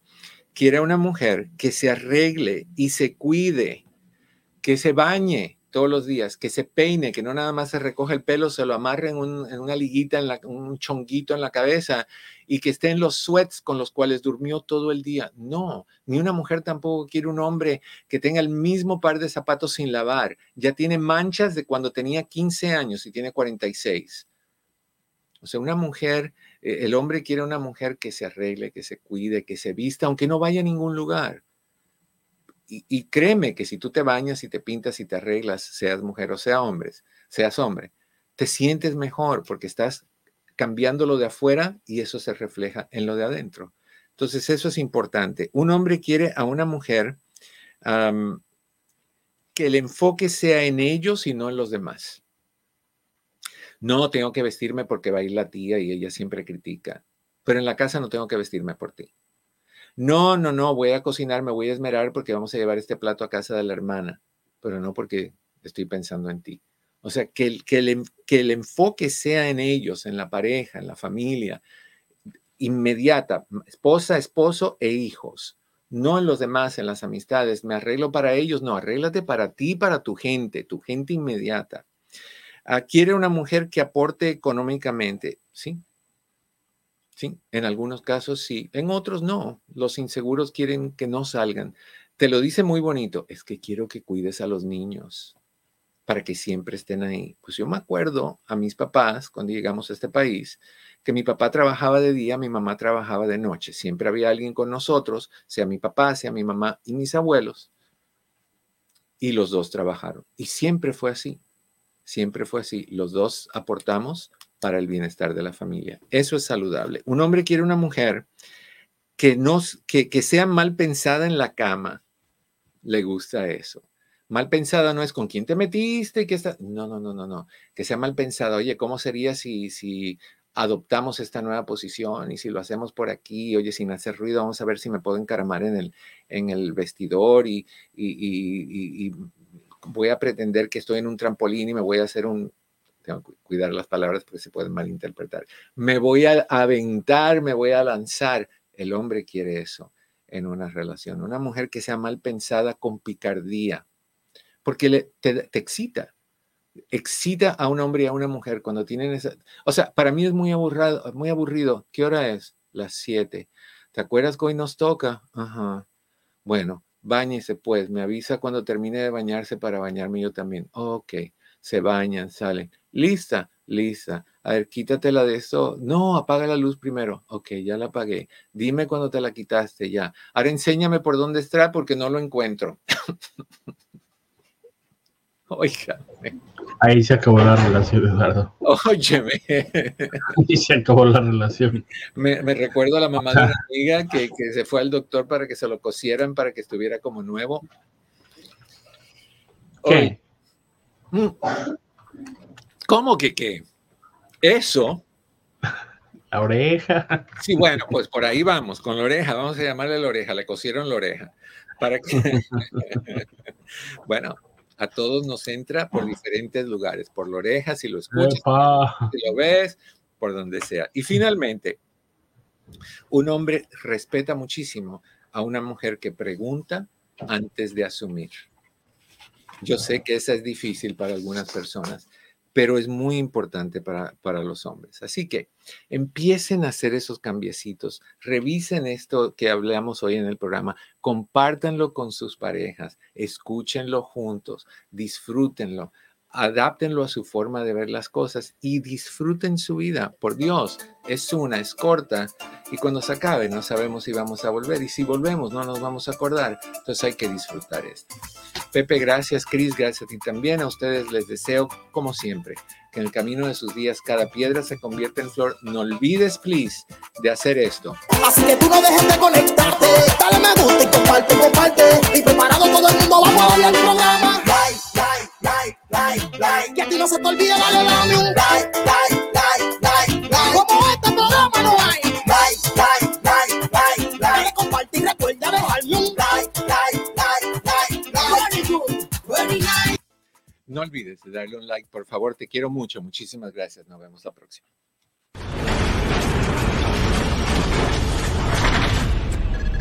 quiere a una mujer que se arregle y se cuide, que se bañe, todos los días, que se peine, que no nada más se recoge el pelo, se lo amarre en, una liguita, en un chonguito en la cabeza y que esté en los sweats con los cuales durmió todo el día. No, ni una mujer tampoco quiere un hombre que tenga el mismo par de zapatos sin lavar. Ya tiene manchas de cuando tenía 15 años y tiene 46. O sea, una mujer, eh, el hombre quiere una mujer que se arregle, que se cuide, que se vista, aunque no vaya a ningún lugar y, créeme que si tú te bañas y te pintas y te arreglas, seas mujer o sea hombres, seas hombre, te sientes mejor porque estás cambiando lo de afuera y eso se refleja en lo de adentro. Entonces, eso es importante. Un hombre quiere a una mujer que el enfoque sea en ellos y no en los demás. No tengo que vestirme porque va a ir la tía y ella siempre critica, pero en la casa no tengo que vestirme por ti. No, no, no, voy a cocinar, me voy a esmerar porque vamos a llevar este plato a casa de la hermana, pero no porque estoy pensando en ti. O sea, que el, que el, que el enfoque sea en ellos, en la pareja, en la familia, inmediata, esposa, esposo e hijos, no en los demás, en las amistades. Me arreglo para ellos, no, arréglate para ti, para tu gente, tu gente inmediata. Ah, quiere una mujer que aporte económicamente, sí, Sí, en algunos casos sí, en otros no. Los inseguros quieren que no salgan. Te lo dice muy bonito, es que quiero que cuides a los niños para que siempre estén ahí. Pues yo me acuerdo a mis papás cuando llegamos a este país, que mi papá trabajaba de día, mi mamá trabajaba de noche. Siempre había alguien con nosotros, sea mi papá, sea mi mamá y mis abuelos. y los dos trabajaron. Y siempre fue así, siempre fue así. Los dos aportamos para el bienestar de la familia. Eso es saludable. Un hombre quiere una mujer que, no, que, que sea mal pensada en la cama. Le gusta eso. Mal pensada no es con quién te metiste, que está. No, no, no, no, no. Que sea mal pensada. Oye, ¿cómo sería si, si adoptamos esta nueva posición y si lo hacemos por aquí, oye, sin hacer ruido, vamos a ver si me puedo encaramar en el, en el vestidor y, y, voy a pretender que estoy en un trampolín y me voy a hacer un, tengo que cuidar las palabras porque se pueden malinterpretar, me voy a aventar, me voy a lanzar. El hombre quiere eso en una relación, una mujer que sea mal pensada con picardía, porque le, te, excita excita a un hombre y a una mujer cuando tienen esa... O sea, para mí es muy aburrido, muy aburrido. ¿Qué hora es? Las 7. ¿Te acuerdas que hoy nos toca? Ajá. Bueno, bañese pues. Me avisa cuando termine de bañarse para bañarme yo también. Ok. Se bañan, salen. Lista, lista. A ver, quítatela de eso. No, apaga la luz primero. Ok, ya la apagué. Dime cuando te la quitaste ya. Ahora enséñame por dónde está porque no lo encuentro. Oiga. Ahí se acabó la relación, Eduardo. Óyeme. Ahí se acabó la relación. Me, recuerdo a la mamá de una amiga que, se fue al doctor para que se lo cosieran, para que estuviera como nuevo. ¿Qué? ¿Cómo que qué? Eso. La oreja. Sí, bueno, pues por ahí vamos, con la oreja, vamos a llamarle la oreja, le cosieron la oreja. Para que. bueno, a todos nos entra por diferentes lugares, por la oreja, si lo escuchas, si lo ves, por donde sea. Y finalmente, un hombre respeta muchísimo a una mujer que pregunta antes de asumir. Yo sé que esa es difícil para algunas personas, pero es muy importante para, para, los hombres. Así que empiecen a hacer esos cambiecitos, revisen esto que hablamos hoy en el programa, compártanlo con sus parejas, escúchenlo juntos, disfrútenlo, adáptenlo a su forma de ver las cosas y disfruten su vida. Por Dios, es una, es corta y cuando se acabe no sabemos si vamos a volver y si volvemos no nos vamos a acordar. Entonces hay que disfrutar esto. Pepe, gracias. Cris, gracias a ti también. A ustedes les deseo, como siempre, que en el camino de sus días cada piedra se convierta en flor. No olvides, please, de hacer esto. Así que tú no dejes de conectarte. Dale me gusta y comparte, comparte. Y preparado todo el mundo, vamos a ver el programa. Like, like, like, like, like. Que a ti no se te olvide, dale, dale un like, like, No olvides de darle un like, por favor. Te quiero mucho. Muchísimas gracias. Nos vemos la próxima.